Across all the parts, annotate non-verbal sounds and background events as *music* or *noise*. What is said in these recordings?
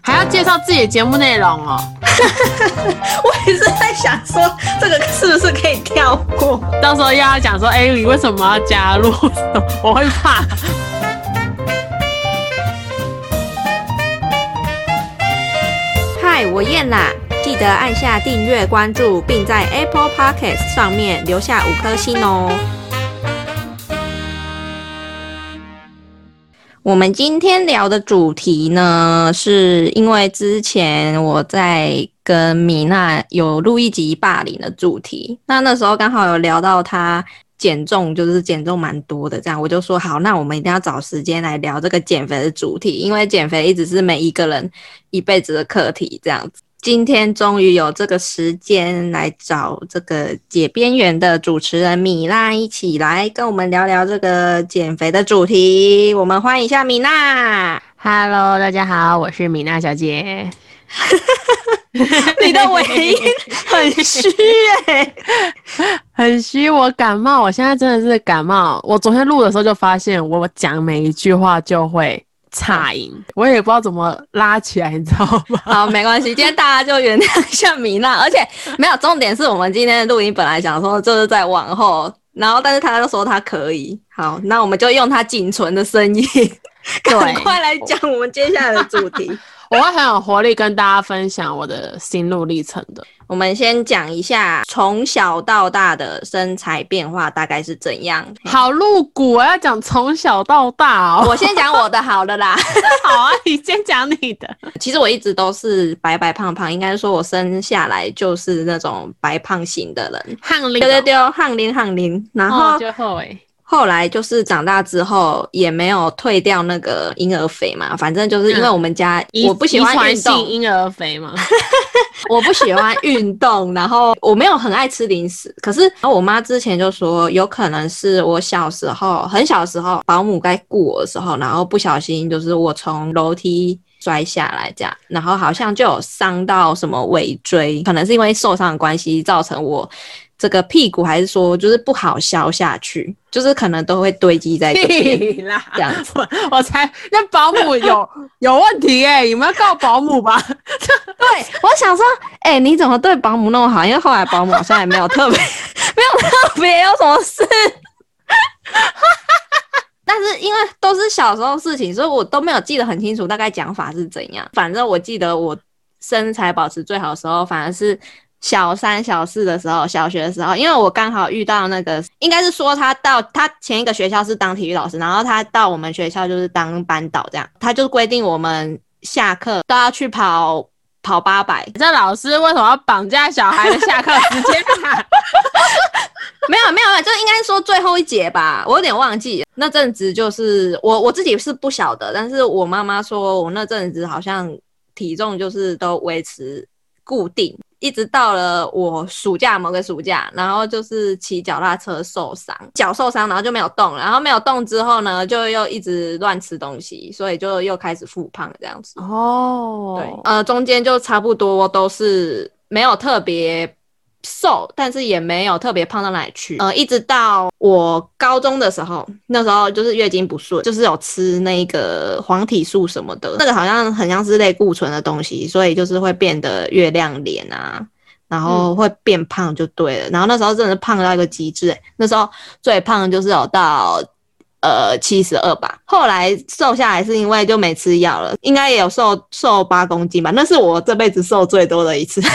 还要介绍自己的节目内容哦。*laughs* 我也是在想说，这个是不是可以跳过？到时候要讲说，哎，你为什么要加入？我会怕。嗨，我燕啦，记得按下订阅、关注，并在 Apple Podcast 上面留下五颗星哦。我们今天聊的主题呢，是因为之前我在跟米娜有录一集霸凌的主题，那那时候刚好有聊到她减重，就是减重蛮多的，这样我就说好，那我们一定要找时间来聊这个减肥的主题，因为减肥一直是每一个人一辈子的课题，这样子。今天终于有这个时间来找这个解边缘的主持人米娜一起来跟我们聊聊这个减肥的主题。我们欢迎一下米娜。Hello，大家好，我是米娜小姐。*laughs* 你的尾音很虚哎，很虚。我感冒，我现在真的是感冒。我昨天录的时候就发现，我讲每一句话就会。差音，我也不知道怎么拉起来，你知道吗？好，没关系，今天大家就原谅一下米娜，而且没有重点是我们今天的录音本来想说就是在往后，然后但是他就说他可以，好，那我们就用他仅存的声音，*laughs* 赶快来讲我们接下来的主题。我会很有活力跟大家分享我的心路历程的。我们先讲一下从小到大的身材变化大概是怎样。好露骨我，要讲从小到大哦。我先讲我的好了啦。*laughs* 好啊，你先讲你的。其实我一直都是白白胖胖，应该说我生下来就是那种白胖型的人。汉林，对对对，汉林汉林。然后就后诶。后来就是长大之后也没有退掉那个婴儿肥嘛，反正就是因为我们家我不喜欢运动，婴儿肥嘛，*laughs* 我不喜欢运动，然后我没有很爱吃零食。可是我妈之前就说，有可能是我小时候很小时候保姆该雇我的时候，然后不小心就是我从楼梯摔下来这样，然后好像就有伤到什么尾椎，可能是因为受伤的关系造成我。这个屁股还是说就是不好消下去，就是可能都会堆积在这边这样子。我才那保姆有 *laughs* 有问题哎，你们要告保姆吧？*laughs* 对，我想说，哎，你怎么对保姆那么好？因为后来保姆好像也没有特别 *laughs* 没有特别有什么事，但是因为都是小时候事情，所以我都没有记得很清楚大概讲法是怎样。反正我记得我身材保持最好的时候，反而是。小三、小四的时候，小学的时候，因为我刚好遇到那个，应该是说他到他前一个学校是当体育老师，然后他到我们学校就是当班导这样，他就规定我们下课都要去跑跑八百。这老师为什么要绑架小孩的下课时间？*laughs* 没有没有，就应该说最后一节吧，我有点忘记那阵子就是我我自己是不晓得，但是我妈妈说我那阵子好像体重就是都维持固定。一直到了我暑假某个暑假，然后就是骑脚踏车受伤，脚受伤，然后就没有动，然后没有动之后呢，就又一直乱吃东西，所以就又开始复胖这样子。哦，对，呃，中间就差不多都是没有特别。瘦，但是也没有特别胖到哪里去。呃，一直到我高中的时候，那时候就是月经不顺，就是有吃那个黄体素什么的，那个好像很像是类固醇的东西，所以就是会变得月亮脸啊，然后会变胖就对了。然后那时候真的是胖到一个极致，那时候最胖就是有到呃七十二吧。后来瘦下来是因为就没吃药了，应该也有瘦瘦八公斤吧。那是我这辈子瘦最多的一次。*laughs*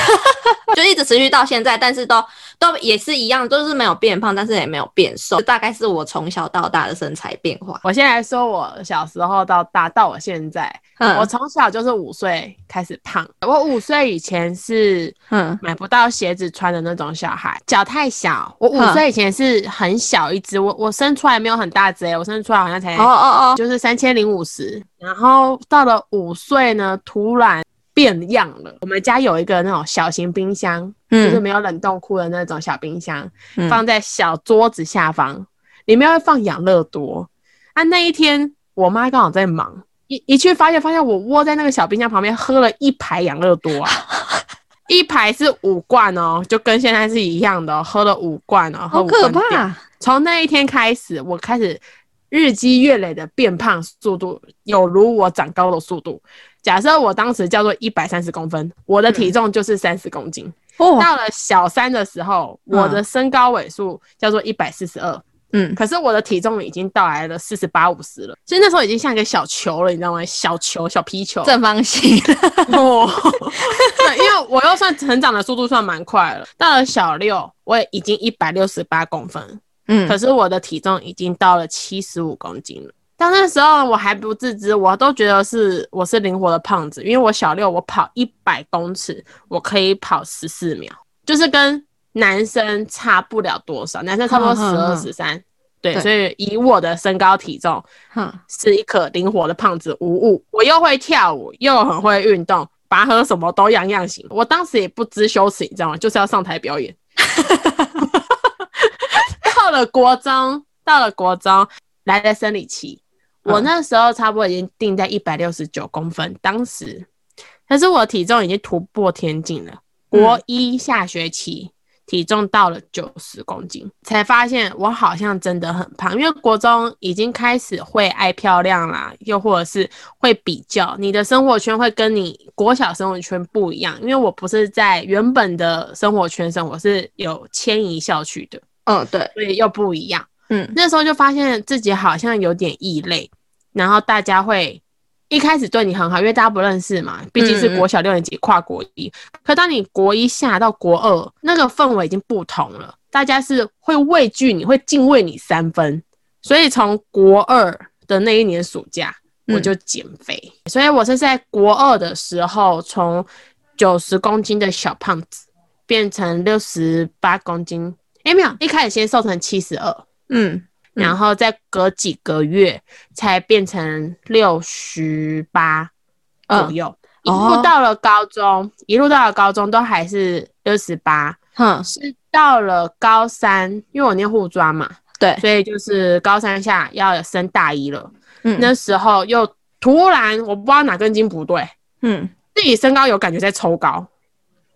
就一直持续到现在，但是都都也是一样，都是没有变胖，但是也没有变瘦，大概是我从小到大的身材变化。我先来说我小时候到大到我现在，我从小就是五岁开始胖。我五岁以前是嗯买不到鞋子穿的那种小孩，脚太小。我五岁以前是很小一只，我我生出来没有很大只诶，我生出来好像才哦哦哦，就是三千零五十。然后到了五岁呢，突然。变样了。我们家有一个那种小型冰箱，就是没有冷冻库的那种小冰箱，放在小桌子下方，里面会放养乐多。啊，那一天我妈刚好在忙，一一去发现，发现我窝在那个小冰箱旁边喝了一排养乐多啊，*laughs* 一排是五罐哦，就跟现在是一样的，喝了五罐哦，好可怕。从那一天开始，我开始日积月累的变胖速度，有如我长高的速度。假设我当时叫做一百三十公分，我的体重就是三十公斤。到了小三的时候，我的身高尾数叫做一百四十二。嗯，可是我的体重已经到来了四十八五十了，所以那时候已经像一个小球了，你知道吗？小球、小皮球，正方形。哦，*laughs* 对，因为我又算成长的速度算蛮快了。到了小六，我也已经一百六十八公分。嗯，可是我的体重已经到了七十五公斤了。但那时候我还不自知，我都觉得是我是灵活的胖子，因为我小六我跑一百公尺，我可以跑十四秒，就是跟男生差不了多少，男生差不多十二十三，对，所以以我的身高体重，是一颗灵活的胖子无误。我又会跳舞，又很会运动，拔河什么都样样行。我当时也不知羞耻，你知道吗？就是要上台表演。*laughs* 到了国中，到了国中来了生理期，我那时候差不多已经定在一百六十九公分，当时，可是我体重已经突破天境了。国一下学期体重到了九十公斤，才发现我好像真的很胖，因为国中已经开始会爱漂亮啦，又或者是会比较，你的生活圈会跟你国小生活圈不一样，因为我不是在原本的生活圈生活，是有迁移校区的。嗯，对，所以又不一样。嗯，那时候就发现自己好像有点异类，然后大家会一开始对你很好，因为大家不认识嘛，毕竟是国小六年级跨国一。可当你国一下到国二，那个氛围已经不同了，大家是会畏惧你，会敬畏你三分。所以从国二的那一年暑假，我就减肥。所以我是在国二的时候，从九十公斤的小胖子变成六十八公斤。哎，没有，一开始先瘦成七十二，嗯，然后再隔几个月才变成六十八左右，一路到了高中，一路到了高中都还是六十八，哼，是到了高三，因为我念护专嘛，对，所以就是高三下要升大一了，嗯，那时候又突然我不知道哪根筋不对，嗯，自己身高有感觉在抽高，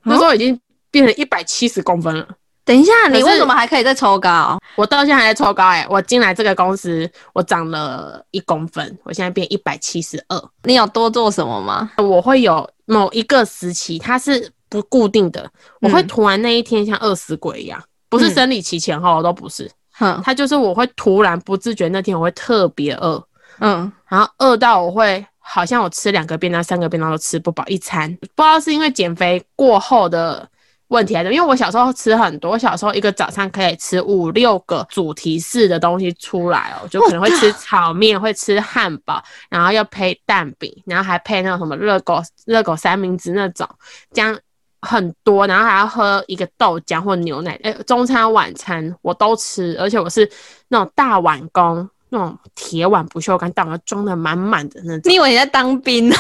那时候已经变成一百七十公分了。等一下，你为什么还可以再抽高？我到现在还在抽高哎！我进来这个公司，我长了一公分，我现在变一百七十二。你有多做什么吗？我会有某一个时期，它是不固定的，我会突然那一天像饿死鬼一样，不是生理期前后都不是，哼，它就是我会突然不自觉那天我会特别饿，嗯，然后饿到我会好像我吃两个便当、三个便当都吃不饱一餐，不知道是因为减肥过后的。问题来的，因为我小时候吃很多，小时候一个早餐可以吃五六个主题式的东西出来哦，就可能会吃炒面，会吃汉堡，然后要配蛋饼，然后还配那种什么热狗、热狗三明治那种，这样很多，然后还要喝一个豆浆或牛奶，哎，中餐晚餐我都吃，而且我是那种大碗工。那种铁碗不锈钢，大碗装的满满的那种。你以为你在当兵哦？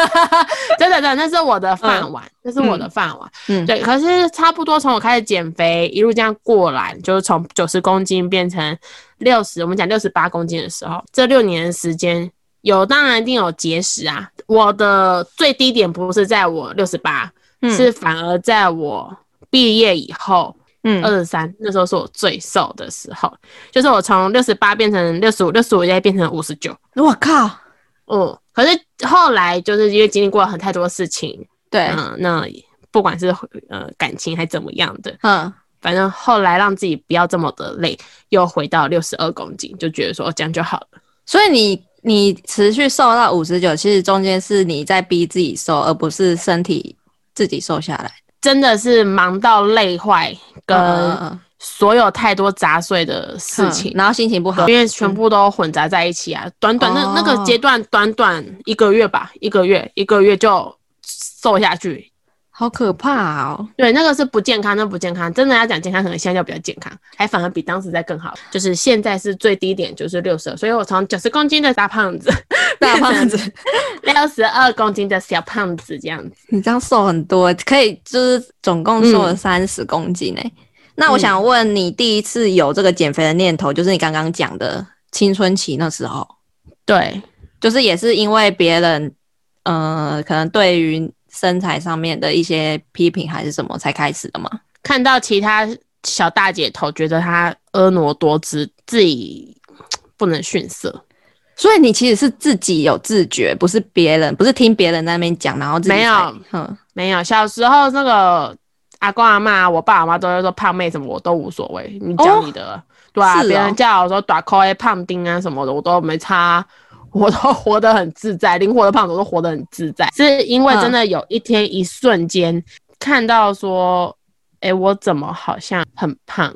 *laughs* 真的真的，那是我的饭碗，那是我的饭碗。嗯，对。可是差不多从我开始减肥，一路这样过来，就是从九十公斤变成六十，我们讲六十八公斤的时候，这六年的时间有，当然一定有节食啊。我的最低点不是在我六十八，是反而在我毕业以后。嗯，二十三，那时候是我最瘦的时候，就是我从六十八变成六十五，六十五再变成五十九。我靠，嗯，可是后来就是因为经历过很太多事情，对，嗯，那不管是呃感情还怎么样的，嗯，反正后来让自己不要这么的累，又回到六十二公斤，就觉得说这样就好了。所以你你持续瘦到五十九，其实中间是你在逼自己瘦，而不是身体自己瘦下来。真的是忙到累坏，跟所有太多杂碎的事情，然后心情不好，因为全部都混杂在一起啊。短短那那个阶段，短短一个月吧，一个月一个月就瘦下去。好可怕哦！对，那个是不健康，那不健康。真的要讲健康，可能现在就比较健康，还反而比当时在更好。就是现在是最低点，就是六十，所以我从九十公斤的大胖子，*laughs* 大胖子，六十二公斤的小胖子这样子。你这样瘦很多，可以就是总共瘦了三十公斤诶。那我想问你，第一次有这个减肥的念头，就是你刚刚讲的青春期那时候？对，就是也是因为别人，呃，可能对于。身材上面的一些批评还是什么才开始的吗？看到其他小大姐头，觉得她婀娜多姿，自己不能逊色。所以你其实是自己有自觉，不是别人，不是听别人在那边讲，然后自己没有，嗯，没有。小时候那个阿公阿妈，我爸我妈都会说胖妹什么，我都无所谓，你讲你的，对啊，别人叫我说短扣诶胖丁啊什么的，我都没差，我都活得很自在，灵活的胖子都活得很自在，*laughs* 是因为真的有一天一瞬间看到说，哎，我怎么好像很胖，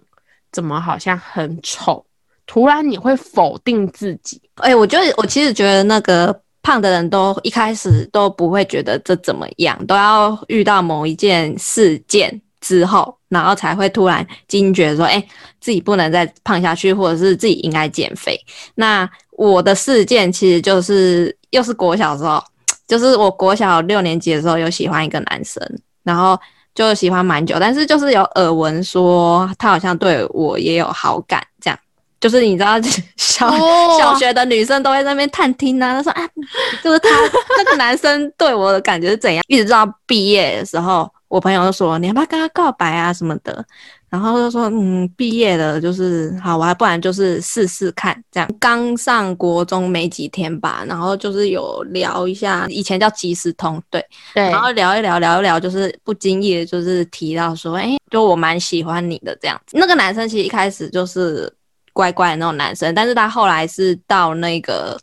怎么好像很丑。突然你会否定自己？哎，我觉得我其实觉得那个胖的人都一开始都不会觉得这怎么样，都要遇到某一件事件之后，然后才会突然惊觉说，哎，自己不能再胖下去，或者是自己应该减肥。那我的事件其实就是又是国小时候，*tsk* 就是我国小六年级的时候有喜欢一个男生，然后就喜欢蛮久，但是就是有耳闻说他好像对我也有好感这样。就是你知道，*laughs* 小小学的女生都会在那边探听啊，她说啊，*laughs* 就是他那个男生对我的感觉是怎样？一直到毕业的时候，我朋友就说你要不要跟他告白啊什么的。然后就说，嗯，毕业了就是好，我还不然就是试试看这样。刚上国中没几天吧，然后就是有聊一下，以前叫即时通，对对，然后聊一聊，聊一聊，就是不经意的，就是提到说，哎，就我蛮喜欢你的这样子。那个男生其实一开始就是乖乖的那种男生，但是他后来是到那个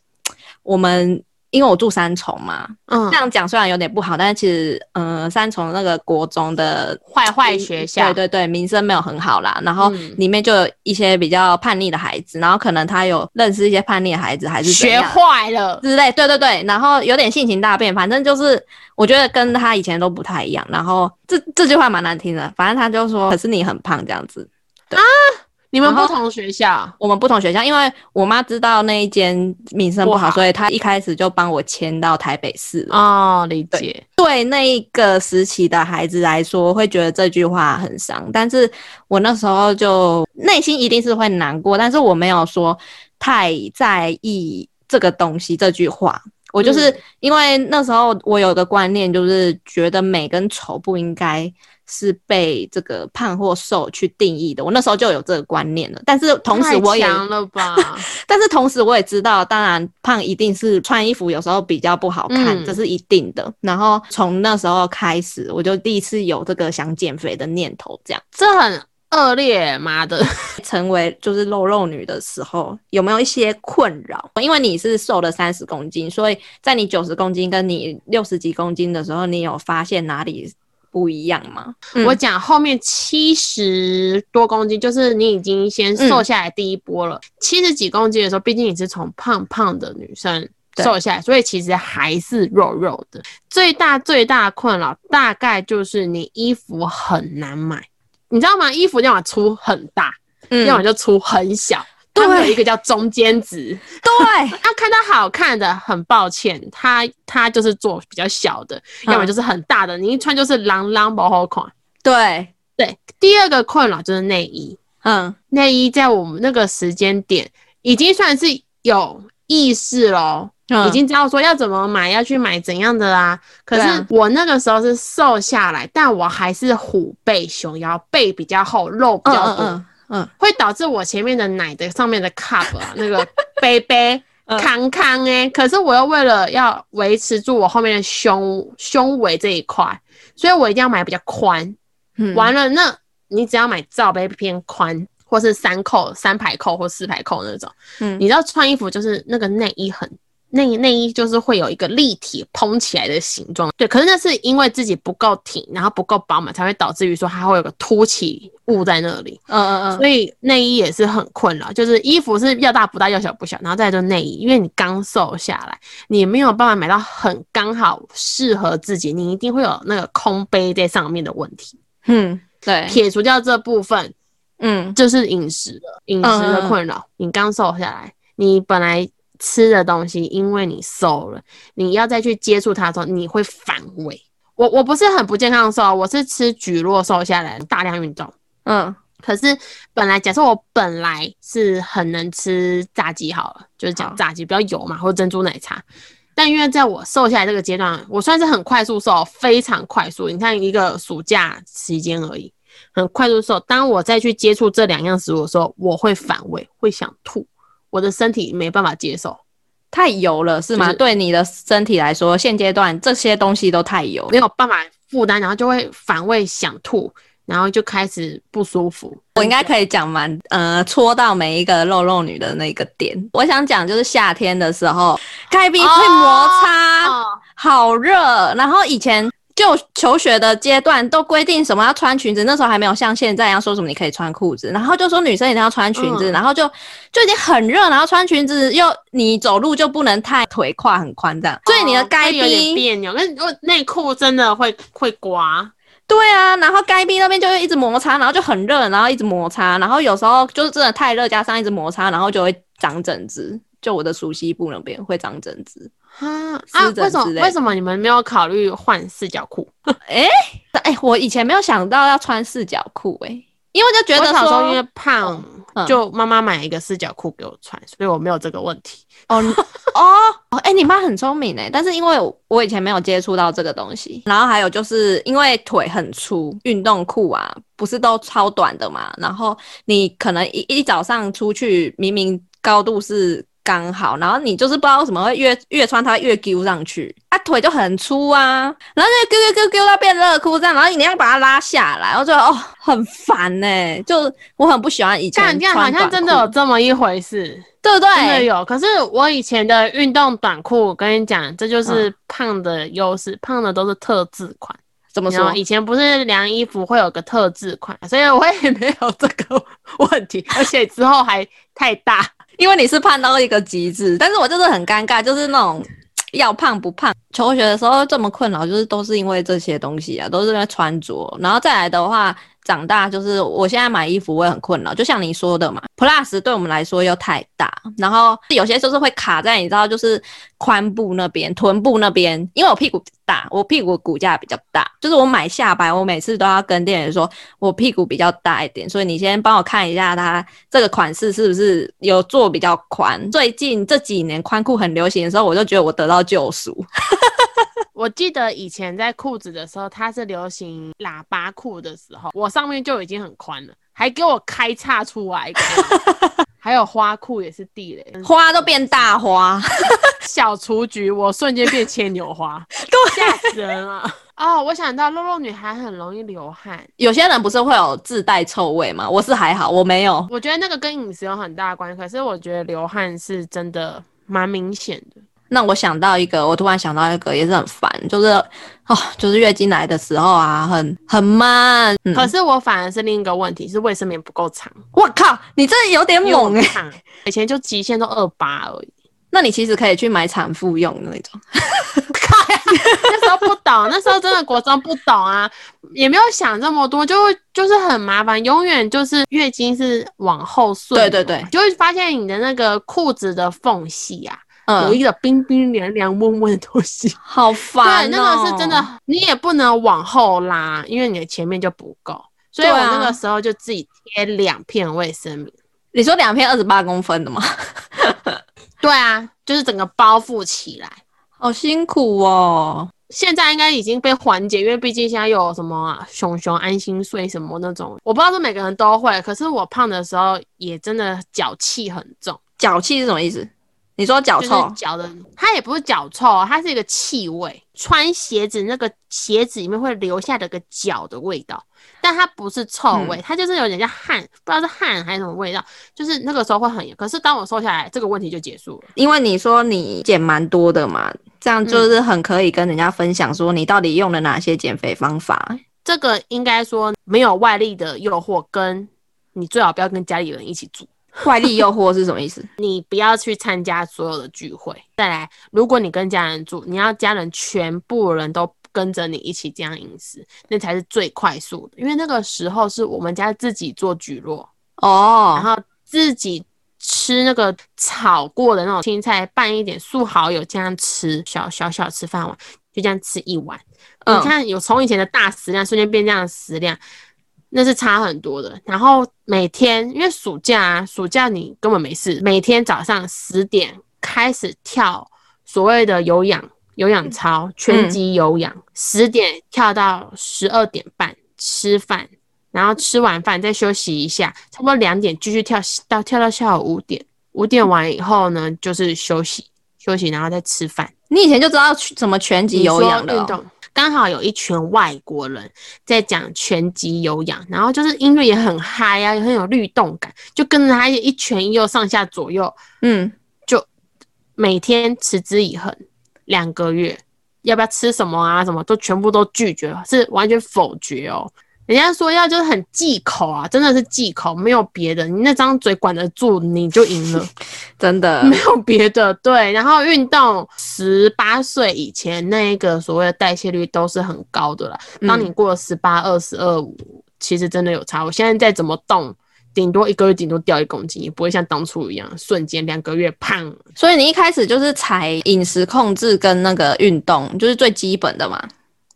我们。因为我住三重嘛，嗯，这样讲虽然有点不好，但是其实，嗯，三重那个国中的坏坏学校，对对对，名声没有很好啦。然后里面就有一些比较叛逆的孩子，然后可能他有认识一些叛逆的孩子，还是学坏了之类，对对对，然后有点性情大变，反正就是我觉得跟他以前都不太一样。然后这这句话蛮难听的，反正他就说，可是你很胖这样子啊。你们不同学校，我们不同学校，因为我妈知道那一间名声不好，所以她一开始就帮我迁到台北市哦，理解。对那一个时期的孩子来说，会觉得这句话很伤，但是我那时候就内心一定是会难过，但是我没有说太在意这个东西这句话。我就是因为那时候我有个观念，就是觉得美跟丑不应该。是被这个胖或瘦去定义的，我那时候就有这个观念了。但是同时我也，了 *laughs* 吧？但是同时我也知道，当然胖一定是穿衣服有时候比较不好看，这是一定的。然后从那时候开始，我就第一次有这个想减肥的念头，这样这很恶劣，妈的！*laughs* 成为就是肉肉女的时候，有没有一些困扰？因为你是瘦了三十公斤，所以在你九十公斤跟你六十几公斤的时候，你有发现哪里？不一样吗？我讲后面七十多公斤，就是你已经先瘦下来第一波了。七十几公斤的时候，毕竟你是从胖胖的女生瘦下来，所以其实还是肉肉的。最大最大困扰大概就是你衣服很难买，你知道吗？衣服要么出很大，要么就出很小。他有一个叫中间值，对，*laughs* 要看到好看的，很抱歉，他他就是做比较小的，要么就是很大的，你一穿就是啷啷不好款。对。对，第二个困扰就是内衣，嗯，内衣在我们那个时间点已经算是有意识了，已经知道说要怎么买，要去买怎样的啦。可是我那个时候是瘦下来，但我还是虎背熊腰，背比较厚，肉比较多。嗯，会导致我前面的奶的上面的 cup 啊，*laughs* 那个杯杯康康哎，可是我又为了要维持住我后面的胸胸围这一块，所以我一定要买比较宽。嗯，完了，那你只要买罩杯偏宽，或是三扣、三排扣或四排扣那种，嗯，你知道穿衣服就是那个内衣很。内内衣就是会有一个立体蓬起来的形状，对，可是那是因为自己不够挺，然后不够饱满，才会导致于说它会有个凸起物在那里。嗯嗯嗯。所以内衣也是很困扰，就是衣服是要大不大，要小不小，然后再就内衣，因为你刚瘦下来，你没有办法买到很刚好适合自己，你一定会有那个空杯在上面的问题。嗯，对。撇除掉这部分，嗯，就是饮食的饮食的困扰。你刚瘦下来，你本来。吃的东西，因为你瘦了，你要再去接触它的时候，你会反胃。我我不是很不健康的瘦，我是吃菊络瘦下来，大量运动。嗯，可是本来假设我本来是很能吃炸鸡，好了，就是讲炸鸡比较油嘛，或者珍珠奶茶。但因为在我瘦下来这个阶段，我算是很快速瘦，非常快速。你看一个暑假时间而已，很快速瘦。当我再去接触这两样食物的时候，我会反胃，会想吐。我的身体没办法接受，太油了是吗？对你的身体来说，现阶段这些东西都太油，没有办法负担，然后就会反胃想吐。然后就开始不舒服。我应该可以讲完，呃，戳到每一个肉肉女的那个点。我想讲就是夏天的时候，开冰会摩擦，好热。然后以前就求学的阶段都规定什么要穿裙子，那时候还没有像现在一样说什么你可以穿裤子。然后就说女生一定要穿裙子，然后就就已经很热，然后穿裙子又你走路就不能太腿胯很宽这样，所以你的该冰有点别扭，那内裤真的会会刮。对啊，然后该冰那边就会一直摩擦，然后就很热，然后一直摩擦，然后有时候就是真的太热，加上一直摩擦，然后就会长疹子。就我的熟悉部那边会长疹子啊啊！为什么为什么你们没有考虑换四角裤？*laughs* 哎哎，我以前没有想到要穿四角裤哎。因为就觉得说，因为胖，就妈妈买一个四角裤给我穿，所以我没有这个问题。哦 *laughs* 哦，哎，你妈很聪明哎，但是因为我以前没有接触到这个东西，然后还有就是因为腿很粗，运动裤啊不是都超短的嘛，然后你可能一一早上出去，明明高度是。刚好，然后你就是不知道为什么会越越穿它越揪上去，啊腿就很粗啊，然后就揪揪揪揪到变热裤这样，然后你要把它拉下来，我觉得哦很烦呢，就我很不喜欢以前。这样好像真的有这么一回事，对不对？真的有。可是我以前的运动短裤，我跟你讲，这就是胖的优势，胖的都是特制款。怎么说？以前不是量衣服会有个特制款，所以我也没有这个 *laughs* 问题，而且之后还太大。因为你是胖到一个极致，但是我就是很尴尬，就是那种 *tsk* 要胖不胖。求学的时候这么困扰，就是都是因为这些东西啊，都是在穿着。然后再来的话。长大就是我现在买衣服我也很困扰，就像你说的嘛，Plus 对我们来说又太大，然后有些就是会卡在你知道就是髋部那边、臀部那边，因为我屁股大，我屁股骨架比较大，就是我买下摆，我每次都要跟店员说我屁股比较大一点，所以你先帮我看一下它这个款式是不是有做比较宽。最近这几年宽裤很流行的时候，我就觉得我得到救赎。我记得以前在裤子的时候，它是流行喇叭裤的时候，我上面就已经很宽了，还给我开叉出来。*laughs* 还有花裤也是地雷，花都变大花，*laughs* 小雏菊我瞬间变牵牛花，*laughs* 吓死人了。哦，我想到肉肉女孩很容易流汗，有些人不是会有自带臭味吗？我是还好，我没有。我觉得那个跟饮食有很大关系，可是我觉得流汗是真的蛮明显的。那我想到一个，我突然想到一个，也是很烦，就是哦，就是月经来的时候啊，很很慢。可是我反而是另一个问题，是卫生棉不够长。我靠，你这有点猛哎！以前就极限都二八而已。*laughs* 那你其实可以去买产妇用的那种。*laughs* 那时候不懂，那时候真的国中不懂啊，也没有想这么多，就会就是很麻烦，永远就是月经是往后顺。对对对，就会发现你的那个裤子的缝隙啊。有一个冰冰凉凉、温温的东西，*laughs* 好烦。对，那个是真的，你也不能往后拉，因为你的前面就不够。所以我那个时候就自己贴两片卫生棉。你说两片二十八公分的吗？*laughs* 对啊，就是整个包覆起来，好辛苦哦。现在应该已经被缓解，因为毕竟现在有什么熊熊安心睡什么那种，我不知道是每个人都会。可是我胖的时候也真的脚气很重，脚气是什么意思？你说脚臭，脚的它也不是脚臭，它是一个气味。穿鞋子那个鞋子里面会留下的个脚的味道，但它不是臭味，它就是有点像汗，不知道是汗还是什么味道。就是那个时候会很，可是当我瘦下来，这个问题就结束了。因为你说你减蛮多的嘛，这样就是很可以跟人家分享说你到底用了哪些减肥方法。这个应该说没有外力的诱惑，跟你最好不要跟家里人一起住。外力诱惑是什么意思？*laughs* 你不要去参加所有的聚会。再来，如果你跟家人住，你要家人全部人都跟着你一起这样饮食，那才是最快速的。因为那个时候是我们家自己做菊落哦，然后自己吃那个炒过的那种青菜，拌一点素蚝油这样吃，小小小吃饭碗，就这样吃一碗。你看，有从以前的大食量瞬间变这样的食量。那是差很多的。然后每天，因为暑假啊，暑假你根本没事，每天早上十点开始跳所谓的有氧有氧操，全集有氧，十点跳到十二点半吃饭，然后吃完饭再休息一下，差不多两点继续跳到跳到下午五点。五点完以后呢，就是休息休息，然后再吃饭。你以前就知道怎么拳击有氧的，刚好有一群外国人在讲拳击有氧，然后就是音乐也很嗨啊，也很有律动感，就跟着他一拳一右上下左右，嗯，就每天持之以恒两个月，要不要吃什么啊？什么都全部都拒绝，是完全否决哦。人家说要就是很忌口啊，真的是忌口，没有别的。你那张嘴管得住，你就赢了，*laughs* 真的 *laughs* 没有别的。对，然后运动，十八岁以前那一个所谓的代谢率都是很高的了。当你过了十八、二十二五，其实真的有差。我现在再怎么动，顶多一个月顶多掉一公斤，也不会像当初一样瞬间两个月胖。所以你一开始就是采饮食控制跟那个运动，就是最基本的嘛。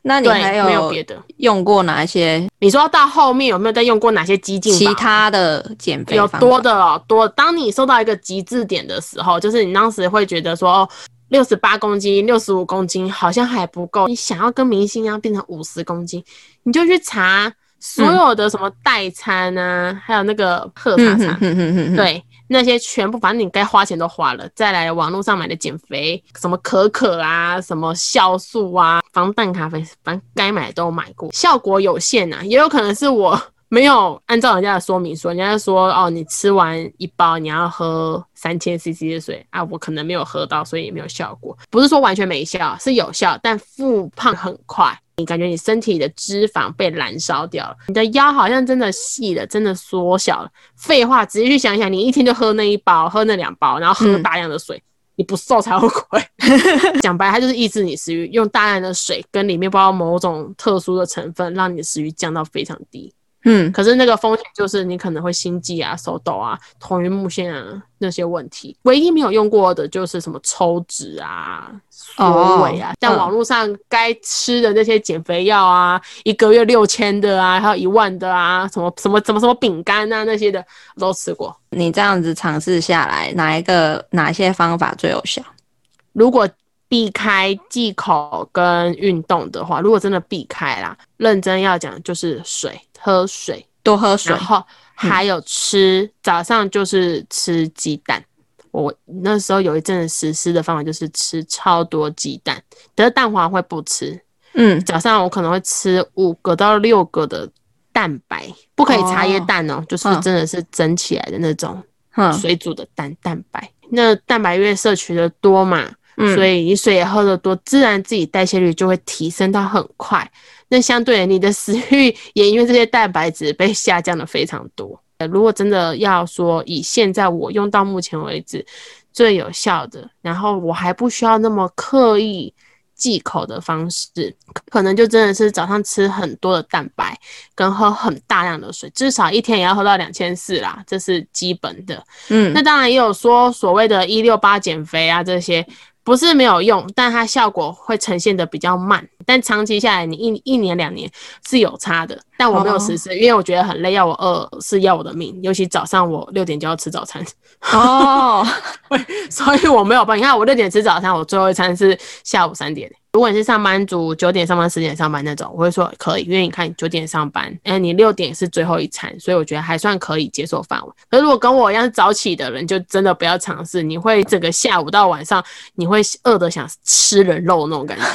那你还有没有别的用过哪一些？你说到后面有没有再用过哪些激进？其他的减肥有多的哦，多。当你收到一个极致点的时候，就是你当时会觉得说，哦，六十八公斤、六十五公斤好像还不够，你想要跟明星一样变成五十公斤，你就去查所有的什么代餐啊，还有那个喝茶茶，对。那些全部，反正你该花钱都花了，再来网络上买的减肥，什么可可啊，什么酵素啊，防弹咖啡，反正该买的都买过，效果有限呐，也有可能是我 *laughs* 没有按照人家的说明说，人家说哦，你吃完一包你要喝三千 CC 的水啊，我可能没有喝到，所以也没有效果，不是说完全没效，是有效，但复胖很快。你感觉你身体的脂肪被燃烧掉了，你的腰好像真的细了，真的缩小了。废话，直接去想想，你一天就喝那一包，喝那两包，然后喝大量的水，你不瘦才后悔。*laughs* 讲白，它就是抑制你食欲，用大量的水跟里面包某种特殊的成分，让你的食欲降到非常低。嗯，可是那个风险就是你可能会心悸啊、手抖啊、头晕目眩啊那些问题。唯一没有用过的就是什么抽脂啊、缩尾啊，像网络上该吃的那些减肥药啊，一个月六千的啊，还有一万的啊，什么什么什么什么饼干啊那些的都吃过。你这样子尝试下来，哪一个哪些方法最有效？如果避开忌口跟运动的话，如果真的避开啦，认真要讲就是水。喝水，多喝水，然后还有吃早上就是吃鸡蛋。我那时候有一阵实施的方法就是吃超多鸡蛋，但是蛋黄会不吃。嗯，早上我可能会吃五个到六个的蛋白，不可以茶叶蛋哦，就是真的是蒸起来的那种水煮的蛋蛋白。那蛋白越摄取的多嘛，所以你水也喝得多，自然自己代谢率就会提升到很快。那相对你的食欲也因为这些蛋白质被下降的非常多。如果真的要说以现在我用到目前为止最有效的，然后我还不需要那么刻意忌口的方式，可能就真的是早上吃很多的蛋白，跟喝很大量的水，至少一天也要喝到两千四啦，这是基本的。嗯，那当然也有说所谓的“一六八减肥”啊这些。不是没有用，但它效果会呈现的比较慢。但长期下来，你一一年两年是有差的。但我没有实施，因为我觉得很累，要我饿是要我的命。尤其早上我六点就要吃早餐哦，*laughs* 所以我没有办法。你看我六点吃早餐，我最后一餐是下午三点。如果你是上班族，九点上班，十点上班那种，我会说可以，因为你看九点上班，哎，你六点是最后一餐，所以我觉得还算可以接受范围。可是如果跟我一样早起的人，就真的不要尝试，你会整个下午到晚上，你会饿的想吃人肉那种感觉。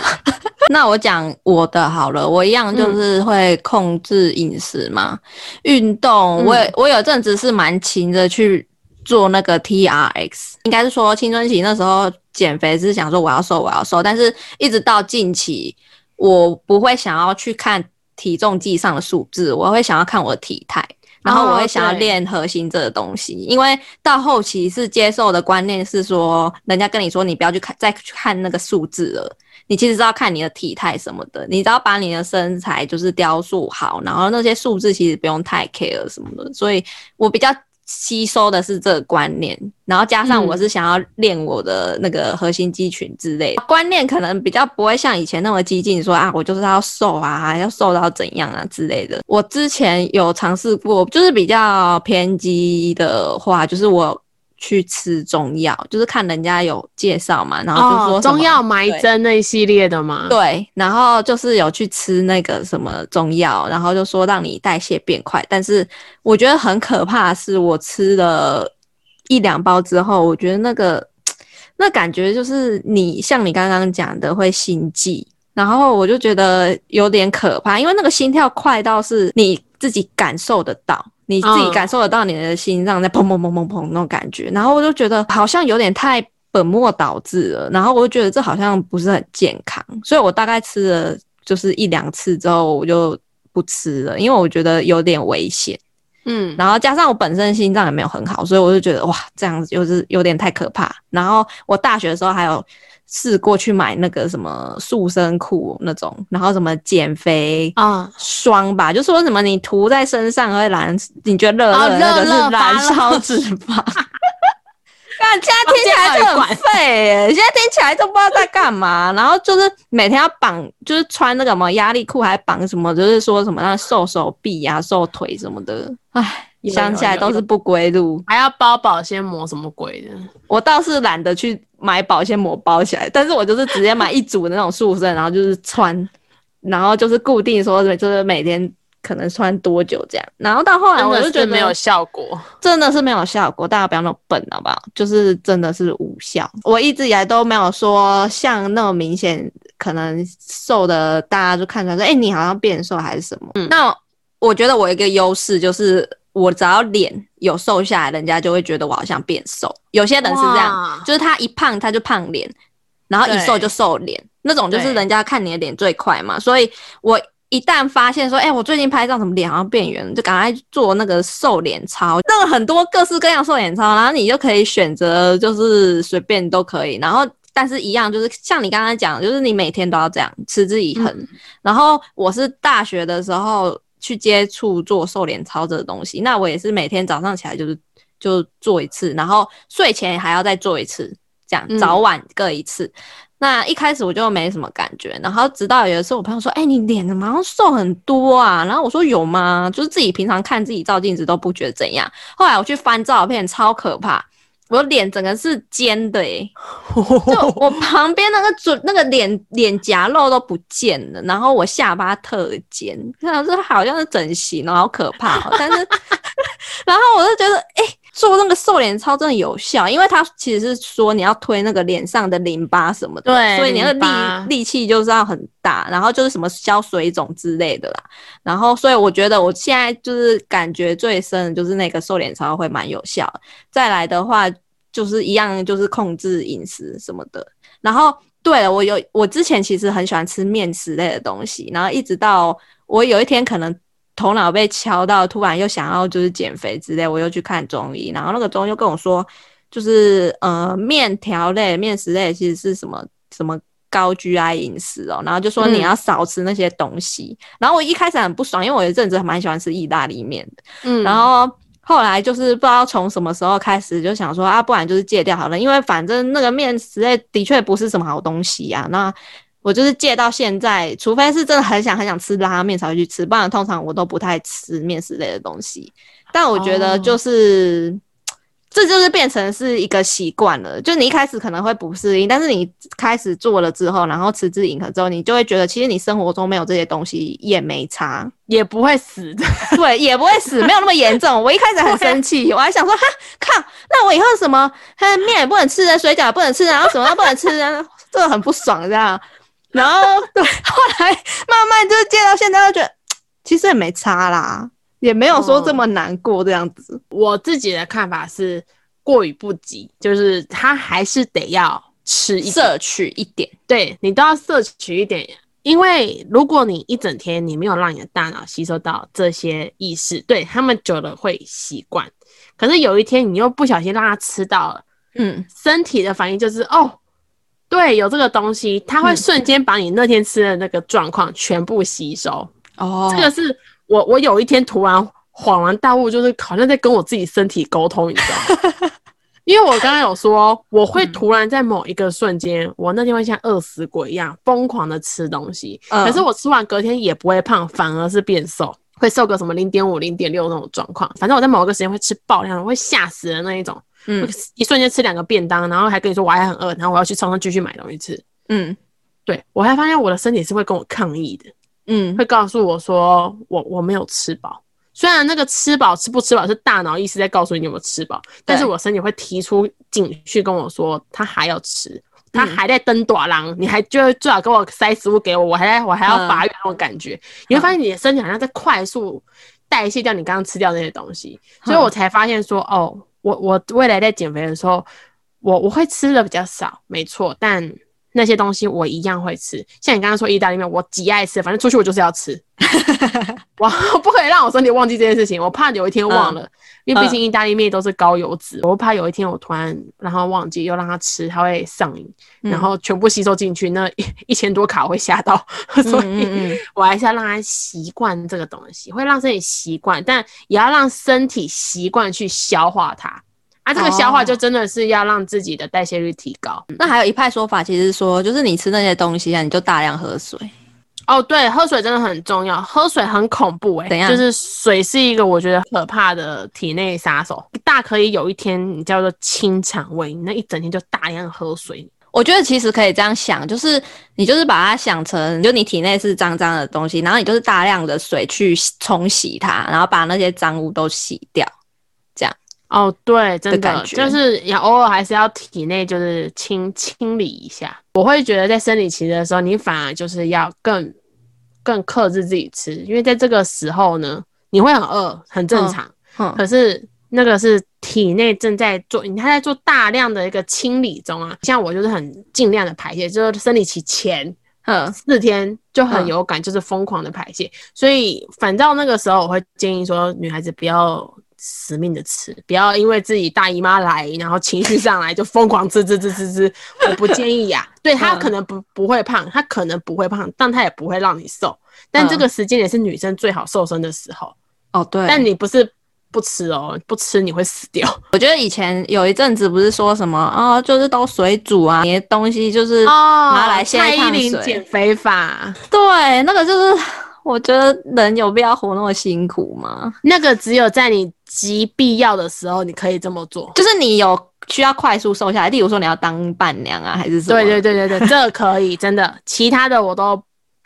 那我讲我的好了，我一样就是会控制饮食嘛，运动，我我有阵子是蛮勤的去。做那个 T R X，应该是说青春期那时候减肥是想说我要瘦我要瘦，但是一直到近期，我不会想要去看体重计上的数字，我会想要看我的体态，然后我会想要练核心这个东西，因为到后期是接受的观念是说，人家跟你说你不要去看再去看那个数字了，你其实是要看你的体态什么的，你只要把你的身材就是雕塑好，然后那些数字其实不用太 care 什么的，所以我比较。吸收的是这个观念，然后加上我是想要练我的那个核心肌群之类的观念，可能比较不会像以前那么激进，说啊，我就是要瘦啊，要瘦到怎样啊之类的。我之前有尝试过，就是比较偏激的话，就是我。去吃中药，就是看人家有介绍嘛，然后就说中药埋针那一系列的嘛。对，然后就是有去吃那个什么中药，然后就说让你代谢变快，但是我觉得很可怕的是，我吃了一两包之后，我觉得那个那感觉就是你像你刚刚讲的会心悸，然后我就觉得有点可怕，因为那个心跳快到是你自己感受得到，你自己感受得到你的心脏在砰砰砰砰砰那种感觉，然后我就觉得好像有点太本末倒置了，然后我就觉得这好像不是很健康，所以我大概吃了就是一两次之后，我就不吃了，因为我觉得有点危险。嗯，然后加上我本身心脏也没有很好，所以我就觉得哇，这样子就是有点太可怕。然后我大学的时候还有试过去买那个什么塑身裤那种，然后什么减肥啊霜吧，就说什么你涂在身上会燃，你觉得热热的是燃烧脂肪。*laughs* 但现在听起来就很废哎，现在听起来都不知道在干嘛。然后就是每天要绑，就是穿那个什么压力裤，还绑什么，就是说什么让瘦手臂呀、瘦腿什么的。唉，想起来都是不归路。还要包保鲜膜什么鬼的？我倒是懒得去买保鲜膜包起来，但是我就是直接买一组的那种塑身，然后就是穿，然后就是固定说，就是每天。可能穿多久这样，然后到后来我就觉得没有效果，真的是没有效果。大家不要那么笨，好不好？就是真的是无效。我一直以来都没有说像那么明显，可能瘦的大家就看出来说，哎，你好像变瘦还是什么。那我觉得我一个优势就是，我只要脸有瘦下来，人家就会觉得我好像变瘦。有些人是这样，就是他一胖他就胖脸，然后一瘦就瘦脸，那种就是人家看你的脸最快嘛。所以我。一旦发现说，哎，我最近拍照怎么脸好像变圆，就赶快做那个瘦脸操，那个很多各式各样瘦脸操，然后你就可以选择，就是随便都可以。然后，但是一样就是像你刚刚讲，就是你每天都要这样持之以恒。然后我是大学的时候去接触做瘦脸操这个东西，那我也是每天早上起来就是就做一次，然后睡前还要再做一次，这样早晚各一次。那一开始我就没什么感觉，然后直到有一次我朋友说：“哎，你脸怎么好像瘦很多啊？”然后我说：“有吗？就是自己平常看自己照镜子都不觉得怎样。”后来我去翻照片，超可怕，我脸整个是尖的诶，就我旁边那个嘴、那个脸脸颊肉都不见了，然后我下巴特尖，看这好像是整形哦，好可怕。但是，*laughs* 然后我就觉得，哎。做那个瘦脸操真的有效，因为它其实是说你要推那个脸上的淋巴什么的，对，所以你的力力气就是要很大，然后就是什么消水肿之类的啦。然后，所以我觉得我现在就是感觉最深的就是那个瘦脸操会蛮有效。再来的话，就是一样就是控制饮食什么的。然后，对了，我有我之前其实很喜欢吃面食类的东西，然后一直到我有一天可能。头脑被敲到，突然又想要就是减肥之类，我又去看中医，然后那个中医又跟我说，就是呃面条类、面食类其实是什么什么高 GI 饮食哦，然后就说你要少吃那些东西。然后我一开始很不爽，因为我有一阵子蛮喜欢吃意大利面的，嗯，然后后来就是不知道从什么时候开始就想说啊，不然就是戒掉好了，因为反正那个面食类的确不是什么好东西呀，那。我就是戒到现在，除非是真的很想很想吃拉面才会去吃，不然通常我都不太吃面食类的东西。但我觉得就是，这就是变成是一个习惯了。就你一开始可能会不适应，但是你开始做了之后，然后持之以恒之后，你就会觉得其实你生活中没有这些东西也没差，也不会死的。*laughs* 对，也不会死，没有那么严重。我一开始很生气，我还想说哈靠，那我以后什么面也不能吃，水饺也不能吃，然后什么都不能吃，*laughs* 真的很不爽这样。然后对，*laughs* 后来慢慢就是戒到现在，就觉得 *tsk* 其实也没差啦，也没有说这么难过这样子。我自己的看法是过于不及，就是他还是得要吃摄取一点，对你都要摄取一点，因为如果你一整天你没有让你的大脑吸收到这些意识，对他们久了会习惯。可是有一天你又不小心让他吃到了，嗯，身体的反应就是哦。对，有这个东西，它会瞬间把你那天吃的那个状况全部吸收。哦，这个是我我有一天突然恍然大悟，就是好像在跟我自己身体沟通，你知道吗？*laughs* 因为我刚刚有说，我会突然在某一个瞬间，我那天会像饿死鬼一样疯狂的吃东西，可是我吃完隔天也不会胖，反而是变瘦，会瘦个什么零点五、零点六那种状况。反正我在某一个时间会吃爆量，会吓死人那一种。嗯，一瞬间吃两个便当，然后还跟你说我还很饿，然后我要去超市继续买东西吃。嗯，对我还发现我的身体是会跟我抗议的，嗯，会告诉我说我我没有吃饱，虽然那个吃饱吃不吃饱是大脑意识在告诉你有没有吃饱，但是我身体会提出警讯跟我说他还要吃，他还在登短廊，你还就最好给我塞食物给我，我还在我还要发育那种感觉，你会发现你的身体好像在快速代谢掉你刚刚吃掉那些东西，所以我才发现说哦，我我未来在减肥的时候，我我会吃的比较少，没错，但。那些东西我一样会吃，像你刚刚说意大利面，我极爱吃，反正出去我就是要吃。*laughs* 我，不可以让我身体忘记这件事情，我怕有一天忘了，因为毕竟意大利面都是高油脂，我怕有一天我突然让他忘记，又让他吃，他会上瘾，然后全部吸收进去，那一千多卡会吓到，所以我还是要让他习惯这个东西，会让身体习惯，但也要让身体习惯去消化它。啊，这个消化就真的是要让自己的代谢率提高。那还有一派说法，其实说就是你吃那些东西啊，你就大量喝水。哦，对，喝水真的很重要。喝水很恐怖哎，怎样？就是水是一个我觉得可怕的体内杀手。大可以有一天你叫做清肠胃，你那一整天就大量喝水。我觉得其实可以这样想，就是你就是把它想成，就你体内是脏脏的东西，然后你就是大量的水去冲洗它，然后把那些脏污都洗掉。哦，对，真的就是要偶尔还是要体内就是清清理一下。我会觉得在生理期的时候，你反而就是要更更克制自己吃，因为在这个时候呢，你会很饿，很正常。嗯，可是那个是体内正在做，你还在做大量的一个清理中啊。像我就是很尽量的排泄，就是生理期前，嗯，四天就很有感，就是疯狂的排泄。所以反倒那个时候，我会建议说，女孩子不要。死命的吃，不要因为自己大姨妈来，然后情绪上来就疯狂吃吃吃吃吃。我不 *laughs* 建议呀，对他可能不不会胖，他可能不会胖，但他也不会让你瘦。但这个时间也是女生最好瘦身的时候哦。对，但你不是不吃哦，不吃你会死掉。*laughs* 我觉得以前有一阵子不是说什么啊，就是都水煮啊，你的东西就是拿来现蔡依林减肥法，对，那个就是。我觉得人有必要活那么辛苦吗？那个只有在你极必要的时候，你可以这么做。就是你有需要快速瘦下来，例如说你要当伴娘啊，还是什么？对对对对对，这可以，真的。其他的我都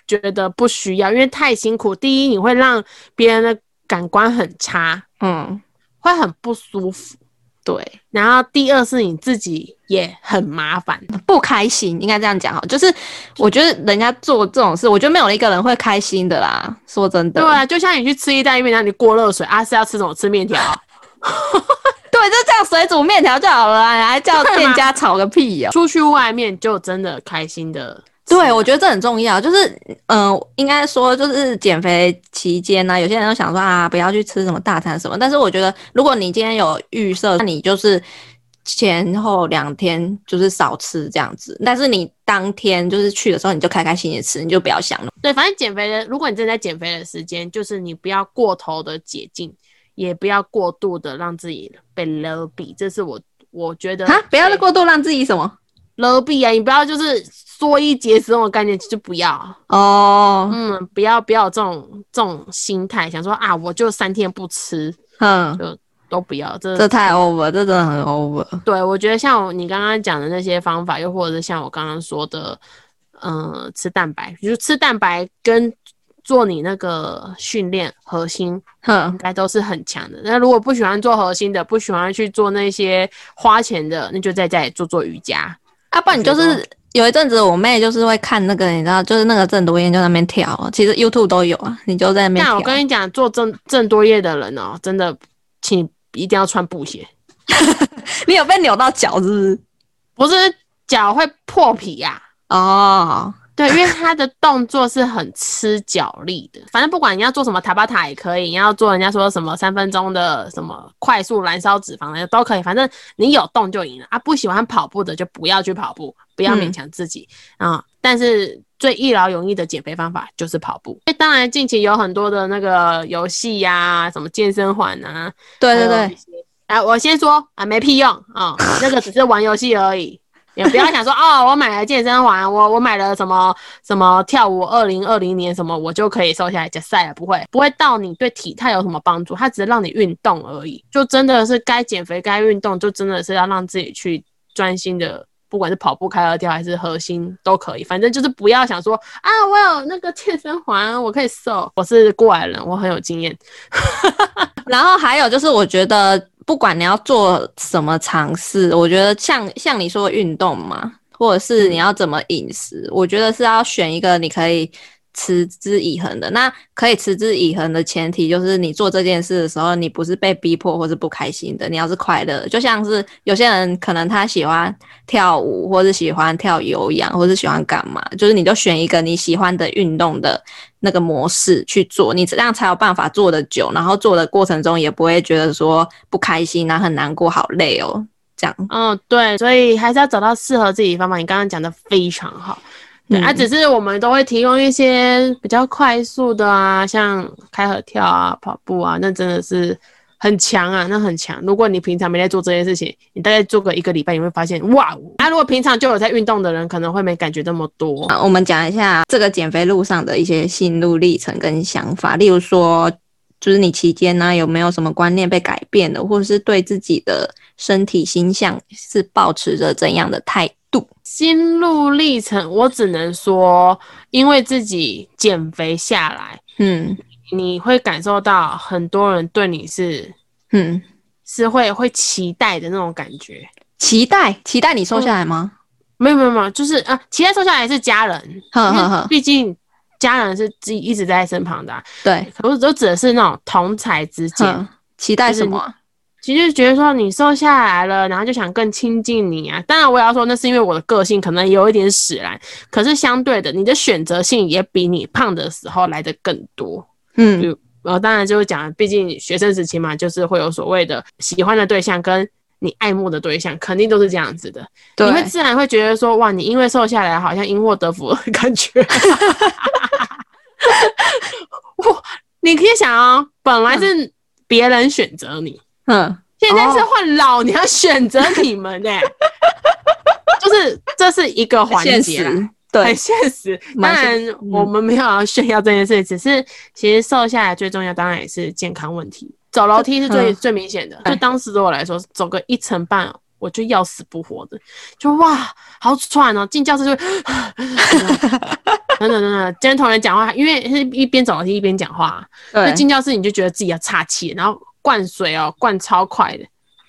觉得不需要，因为太辛苦。第一，你会让别人的感官很差，嗯，会很不舒服。对，然后第二是你自己也很麻烦，不开心，应该这样讲哈。就是我觉得人家做这种事，我觉得没有一个人会开心的啦。说真的，对啊，就像你去吃意大利面，然后你过热水啊，是要吃什么？吃面条？*laughs* 对，就这样水煮面条就好了啊，还叫店家炒个屁哦。出去外面就真的开心的。对，我觉得这很重要。就是，嗯，应该说，就是减肥期间呢，有些人都想说啊，不要去吃什么大餐什么。但是我觉得，如果你今天有预设，那你就是前后两天就是少吃这样子。但是你当天就是去的时候，你就开开心心吃，你就不要想了。对，反正减肥的，如果你正在减肥的时间，就是你不要过头的解禁，也不要过度的让自己被勒比。这是我我觉得啊，不要过度让自己什么勒比啊，你不要就是。缩衣节食这种概念就不要哦，嗯，不要不要这种这种心态，想说啊，我就三天不吃，嗯，就都不要，这这太 over，这真的很 over。对，我觉得像你刚刚讲的那些方法，又或者是像我刚刚说的，嗯，吃蛋白，就吃蛋白跟做你那个训练核心，哼，应该都是很强的。那如果不喜欢做核心的，不喜欢去做那些花钱的，那就在家里做做瑜伽，要不然你就是。有一阵子，我妹就是会看那个，你知道，就是那个郑多燕就在那边跳，其实 YouTube 都有啊，你就在那边。但我跟你讲，做郑郑多燕的人哦，真的，请一定要穿布鞋。*laughs* 你有被扭到脚是不是？不是，脚会破皮呀。哦。对，因为他的动作是很吃脚力的。反正不管你要做什么塔巴塔也可以，你要做人家说什么三分钟的什么快速燃烧脂肪的都可以。反正你有动就赢了啊！不喜欢跑步的就不要去跑步，不要勉强自己啊。但是最一劳永逸的减肥方法就是跑步。那当然近期有很多的那个游戏呀，什么健身环啊，对对对。哎，我先说啊，没屁用啊，*laughs* 那个只是玩游戏而已。也不要想说哦，我买了健身环，我我买了什么什么跳舞二零二零年什么，我就可以瘦下来加赛了？不会，不会到你对体态有什么帮助，它只是让你运动而已。就真的是该减肥该运动，就真的是要让自己去专心的不管是跑步、开合跳还是核心都可以，反正就是不要想说啊，我有那个健身环，我可以瘦。我是过来人，我很有经验。*laughs* 然后还有就是，我觉得不管你要做什么尝试，我觉得像像你说运动嘛，或者是你要怎么饮食，我觉得是要选一个你可以。持之以恒的，那可以持之以恒的前提就是你做这件事的时候，你不是被逼迫或是不开心的，你要是快乐。就像是有些人可能他喜欢跳舞，或是喜欢跳有氧，或是喜欢干嘛，就是你就选一个你喜欢的运动的那个模式去做，你这样才有办法做的久，然后做的过程中也不会觉得说不开心，然后很难过，好累哦，这样。嗯，对，所以还是要找到适合自己的方法。你刚刚讲的非常好。对啊，只是我们都会提供一些比较快速的啊，像开合跳啊、跑步啊，那真的是很强啊，那很强。如果你平常没在做这些事情，你大概做个一个礼拜，你会发现哇，啊，如果平常就有在运动的人，可能会没感觉那么多。我们讲一下这个减肥路上的一些心路历程跟想法，例如说，就是你期间呢有没有什么观念被改变了，或者是对自己的身体形象是保持着怎样的态？度心路历程，我只能说，因为自己减肥下来，嗯，你会感受到很多人对你是，嗯，是会会期待的那种感觉，期待期待你瘦下来吗？没有没有没有，就是啊，期待瘦下来是家人，呵呵呵，毕竟家人是自己一直在身旁的，对，可是都指的是那种同才之间，期待什么？其实觉得说你瘦下来了，然后就想更亲近你啊。当然我也要说，那是因为我的个性可能有一点使然。可是相对的，你的选择性也比你胖的时候来的更多。嗯，呃当然就是讲，毕竟学生时期嘛，就是会有所谓的喜欢的对象跟你爱慕的对象，肯定都是这样子的。你会自然会觉得说，哇，你因为瘦下来，好像因祸得福的 *laughs* 感觉。*laughs* 哇，你可以想啊，本来是别人选择你。嗯，现在是换老娘选择你们呢，*laughs* 就是这是一个环节，对，很现实。当然，我们没有要炫耀这件事，只是其实瘦下来最重要，当然也是健康问题。走楼梯是最最明显的，就当时对我来说，走个一层半，我就要死不活的，就哇，好喘哦！进教室就，等等等等，今天同学讲话，因为是一边走楼梯一边讲话，对，进教室你就觉得自己要岔气，然后。灌水哦，灌超快的，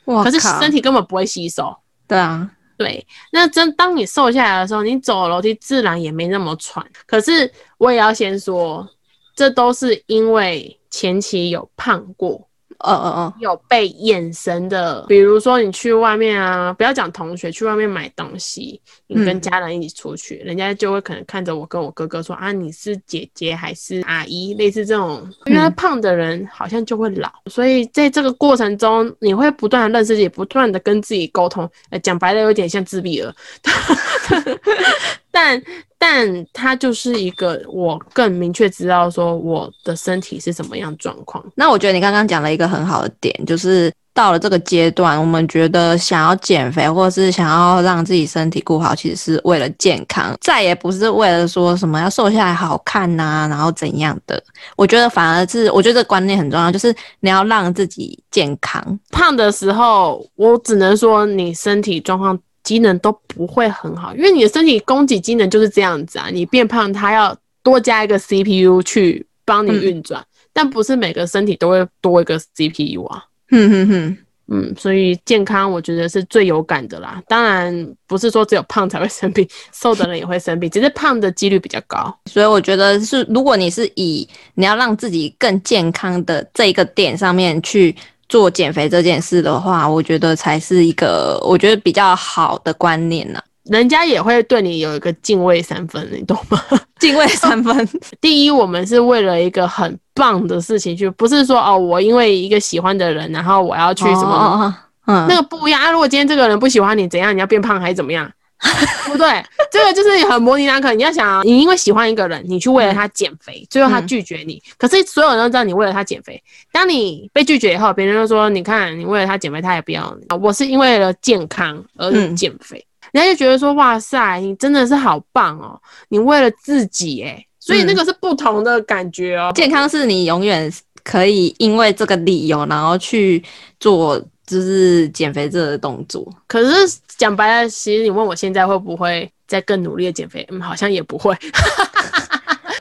哇！可是身体根本不会吸收。对啊，对。那真当你瘦下来的时候，你走楼梯自然也没那么喘。可是我也要先说，这都是因为前期有胖过。哦哦哦，有被眼神的，比如说你去外面啊，不要讲同学，去外面买东西，你跟家人一起出去，人家就会可能看着我跟我哥哥说啊，你是姐姐还是阿姨，类似这种，因为胖的人好像就会老，所以在这个过程中，你会不断的认识自己，不断的跟自己沟通，呃，讲白了有点像自闭了。*laughs* 但但它就是一个我更明确知道说我的身体是什么样状况。那我觉得你刚刚讲了一个很好的点，就是到了这个阶段，我们觉得想要减肥或者是想要让自己身体顾好，其实是为了健康，再也不是为了说什么要瘦下来好看呐，然后怎样的。我觉得反而是，我觉得这个观念很重要，就是你要让自己健康。胖的时候，我只能说你身体状况。机能都不会很好，因为你的身体供给机能就是这样子啊。你变胖，它要多加一个 CPU 去帮你运转，但不是每个身体都会多一个 CPU 啊。哼哼哼，嗯，所以健康我觉得是最有感的啦。当然不是说只有胖才会生病，瘦的人也会生病，只是胖的几率比较高。所以我觉得是，如果你是以你要让自己更健康的这一个点上面去。做减肥这件事的话，我觉得才是一个我觉得比较好的观念呢。人家也会对你有一个敬畏三分，你懂吗？*laughs* 敬畏三分。第一，我们是为了一个很棒的事情去，不是说哦，我因为一个喜欢的人，然后我要去什么？嗯，那个不一样啊。如果今天这个人不喜欢你，怎样？你要变胖还是怎么样？*laughs* 不对，这个就是很模棱两可。你要想，你因为喜欢一个人，你去为了他减肥，最后他拒绝你。可是所有人都知道你为了他减肥。当你被拒绝以后，别人就说：“你看，你为了他减肥，他也不要你。”我是因为了健康而减肥，人家就觉得说：“哇塞，你真的是好棒哦！你为了自己，哎，所以那个是不同的感觉哦。健康是你永远可以因为这个理由，然后去做。”就是减肥这个动作。可是讲白了，其实你问我现在会不会再更努力的减肥，嗯，好像也不会。*laughs*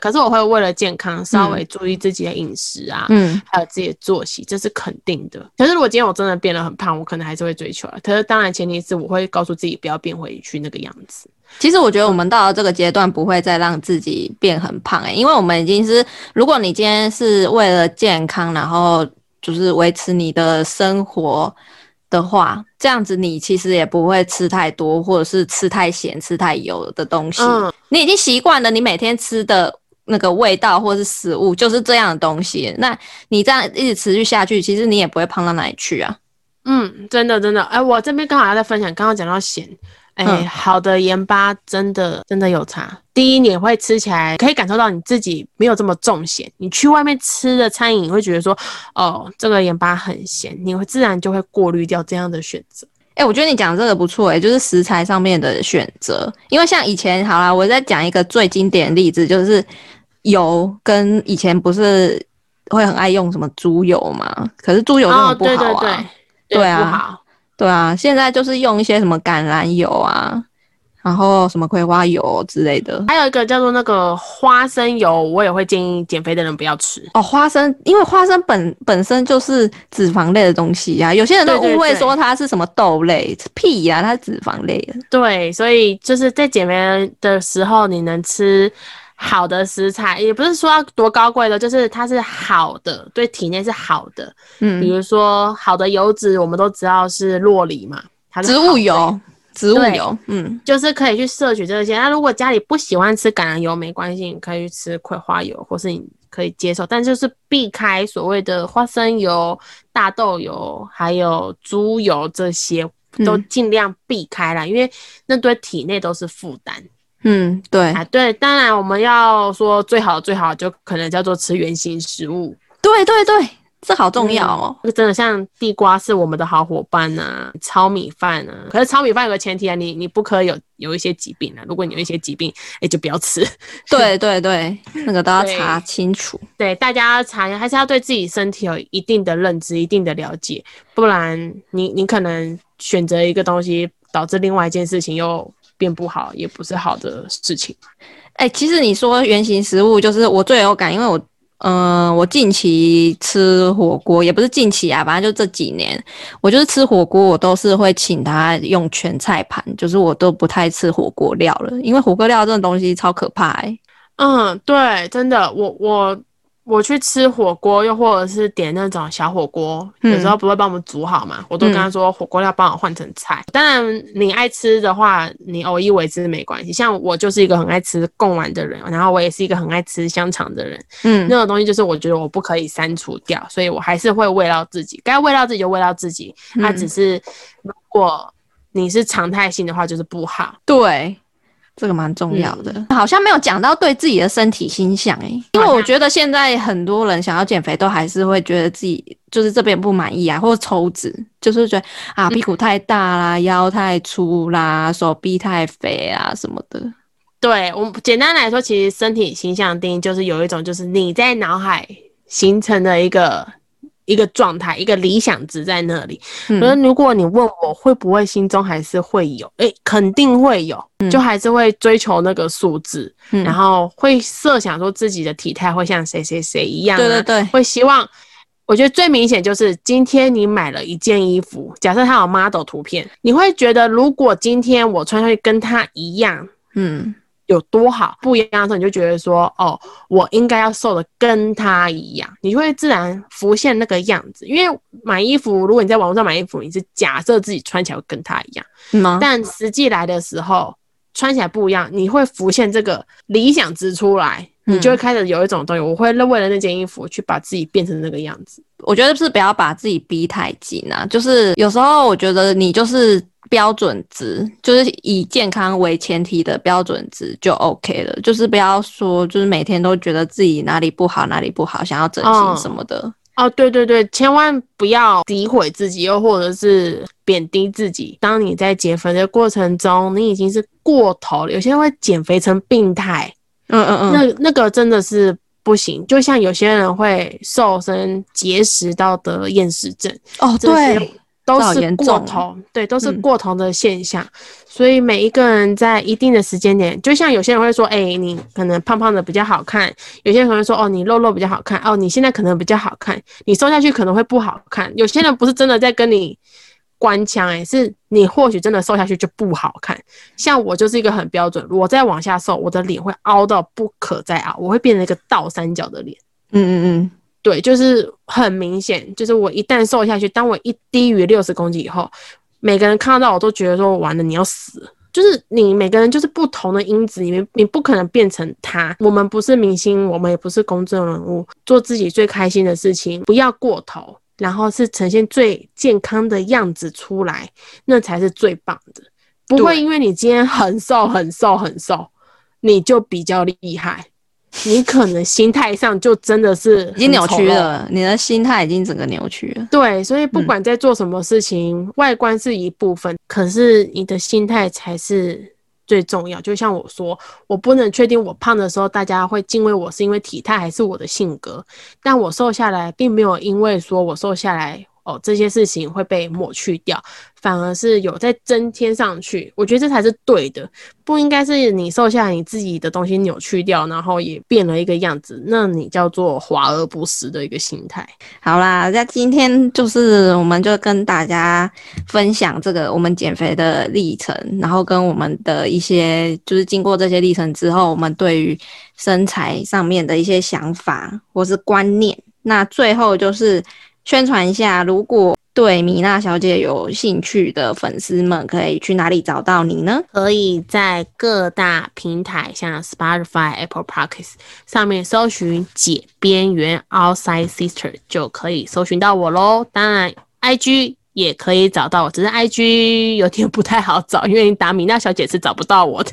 可是我会为了健康稍微注意自己的饮食啊，嗯，还有自己的作息，这是肯定的。可是如果今天我真的变得很胖，我可能还是会追求啊。可是当然前提是我会告诉自己不要变回去那个样子。其实我觉得我们到了这个阶段不会再让自己变很胖哎，因为我们已经是，如果你今天是为了健康，然后就是维持你的生活的话，这样子你其实也不会吃太多，或者是吃太咸、吃太油的东西。嗯，你已经习惯了，你每天吃的。那个味道或是食物就是这样的东西，那你这样一直持续下去，其实你也不会胖到哪里去啊。嗯，真的真的，哎，我这边刚好要在分享，刚刚讲到咸，哎，好的盐巴真的真的有差。第一，你会吃起来可以感受到你自己没有这么重咸。你去外面吃的餐饮，你会觉得说，哦，这个盐巴很咸，你会自然就会过滤掉这样的选择。哎，我觉得你讲这个不错，哎，就是食材上面的选择。因为像以前，好啦，我再讲一个最经典的例子，就是油跟以前不是会很爱用什么猪油嘛？可是猪油真的不好啊，对啊，对啊，现在就是用一些什么橄榄油啊。然后什么葵花油之类的，还有一个叫做那个花生油，我也会建议减肥的人不要吃哦。花生，因为花生本本身就是脂肪类的东西呀，有些人都误会说它是什么豆类，屁呀，它是脂肪类的。对，所以就是在减肥的时候，你能吃好的食材，也不是说要多高贵的，就是它是好的，对体内是好的。嗯，比如说好的油脂，我们都知道是洛梨嘛，它植物油。植物油，嗯，就是可以去摄取这些。那如果家里不喜欢吃橄榄油，没关系，你可以去吃葵花油，或是你可以接受，但就是避开所谓的花生油、大豆油，还有猪油这些，都尽量避开了，因为那对体内都是负担。嗯，对啊，对，当然我们要说最好最好，就可能叫做吃原形食物。对对对。这好重要哦！真的像地瓜是我们的好伙伴呐，糙米饭啊。可是糙米饭有个前提啊，你你不可以有有一些疾病啊。如果你有一些疾病，哎，就不要吃。*laughs* 对对对，那个都要查清楚。对，大家要查，还是要对自己身体有一定的认知、一定的了解，不然你你可能选择一个东西，导致另外一件事情又变不好，也不是好的事情。哎，其实你说原型食物，就是我最有感，因为我。嗯，我近期吃火锅也不是近期啊，反正就这几年，我就是吃火锅，我都是会请他用全菜盘，就是我都不太吃火锅料了，因为火锅料这种东西超可怕哎。嗯，对，真的，我我。我去吃火锅，又或者是点那种小火锅，有时候不会帮我们煮好嘛，我都跟他说火锅料帮我换成菜。当然，你爱吃的话，你偶一为之没关系。像我就是一个很爱吃贡丸的人，然后我也是一个很爱吃香肠的人。嗯，那种东西就是我觉得我不可以删除掉，所以我还是会喂到自己，该喂到自己就喂到自己。它只是如果你是常态性的话，就是不好。对。这个蛮重要的，好像没有讲到对自己的身体心想哎，因为我觉得现在很多人想要减肥，都还是会觉得自己就是这边不满意啊，或者抽脂，就是觉得啊屁股太大啦，腰太粗啦，手臂太肥啊什么的。对我简单来说，其实身体形象定义就是有一种，就是你在脑海形成的一个。一个状态，一个理想值在那里。可是如果你问我会不会心中还是会有，哎，肯定会有，就还是会追求那个数字，然后会设想说自己的体态会像谁谁谁一样。对对对，会希望。我觉得最明显就是今天你买了一件衣服，假设它有 model 图片，你会觉得如果今天我穿上去跟它一样，嗯。有多好不一样的时候，你就觉得说，哦，我应该要瘦的跟他一样，你会自然浮现那个样子。因为买衣服，如果你在网络上买衣服，你是假设自己穿起来跟他一样，但实际来的时候穿起来不一样，你会浮现这个理想值出来，你就会开始有一种东西，我会为了那件衣服去把自己变成那个样子。我觉得是不要把自己逼太紧啊，就是有时候我觉得你就是。标准值就是以健康为前提的标准值就 OK 了，就是不要说就是每天都觉得自己哪里不好哪里不好，想要整形什么的。哦，对对对，千万不要诋毁自己，又或者是贬低自己。当你在减肥的过程中，你已经是过头了，有些人会减肥成病态。嗯嗯嗯，那那个真的是不行。就像有些人会瘦身节食到得厌食症。哦，对。都是过头，对，都是过头的现象。所以每一个人在一定的时间点，就像有些人会说，哎，你可能胖胖的比较好看；有些人可能说，哦，你肉肉比较好看；哦，你现在可能比较好看，你瘦下去可能会不好看。有些人不是真的在跟你官腔，哎，是你或许真的瘦下去就不好看。像我就是一个很标准，我再往下瘦，我的脸会凹到不可再凹，我会变成一个倒三角的脸。嗯嗯嗯。对，就是很明显，就是我一旦瘦下去，当我一低于六十公斤以后，每个人看到我都觉得说完了，你要死。就是你每个人就是不同的因子，你你不可能变成他。我们不是明星，我们也不是公众人物，做自己最开心的事情，不要过头，然后是呈现最健康的样子出来，那才是最棒的。不会因为你今天很瘦很瘦很瘦，你就比较厉害。你可能心态上就真的是已经扭曲了，你的心态已经整个扭曲了。对，所以不管在做什么事情，外观是一部分，可是你的心态才是最重要。就像我说，我不能确定我胖的时候大家会敬畏我是因为体态还是我的性格，但我瘦下来并没有因为说我瘦下来。哦，这些事情会被抹去掉，反而是有在增添上去。我觉得这才是对的，不应该是你瘦下来，你自己的东西扭曲掉，然后也变了一个样子，那你叫做华而不实的一个心态。好啦，那今天就是我们就跟大家分享这个我们减肥的历程，然后跟我们的一些就是经过这些历程之后，我们对于身材上面的一些想法或是观念。那最后就是。宣传一下，如果对米娜小姐有兴趣的粉丝们，可以去哪里找到你呢？可以在各大平台，像 Spotify、Apple Podcasts 上面搜寻“解边缘 Outside Sister” 就可以搜寻到我喽。当然，IG 也可以找到我，只是 IG 有点不太好找，因为你打米娜小姐是找不到我的，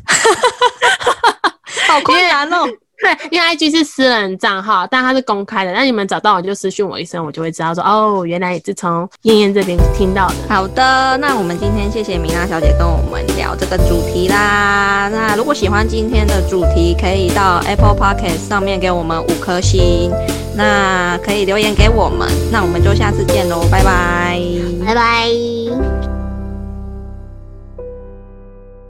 *laughs* 好困难哦。对，*laughs* 因为 I G 是私人账号，但它是公开的。那你们找到我就私讯我一声，我就会知道说，哦，原来也是从燕燕这边听到的。好的，那我们今天谢谢米娜小姐跟我们聊这个主题啦。那如果喜欢今天的主题，可以到 Apple Podcast 上面给我们五颗星，那可以留言给我们。那我们就下次见喽，拜拜，拜拜。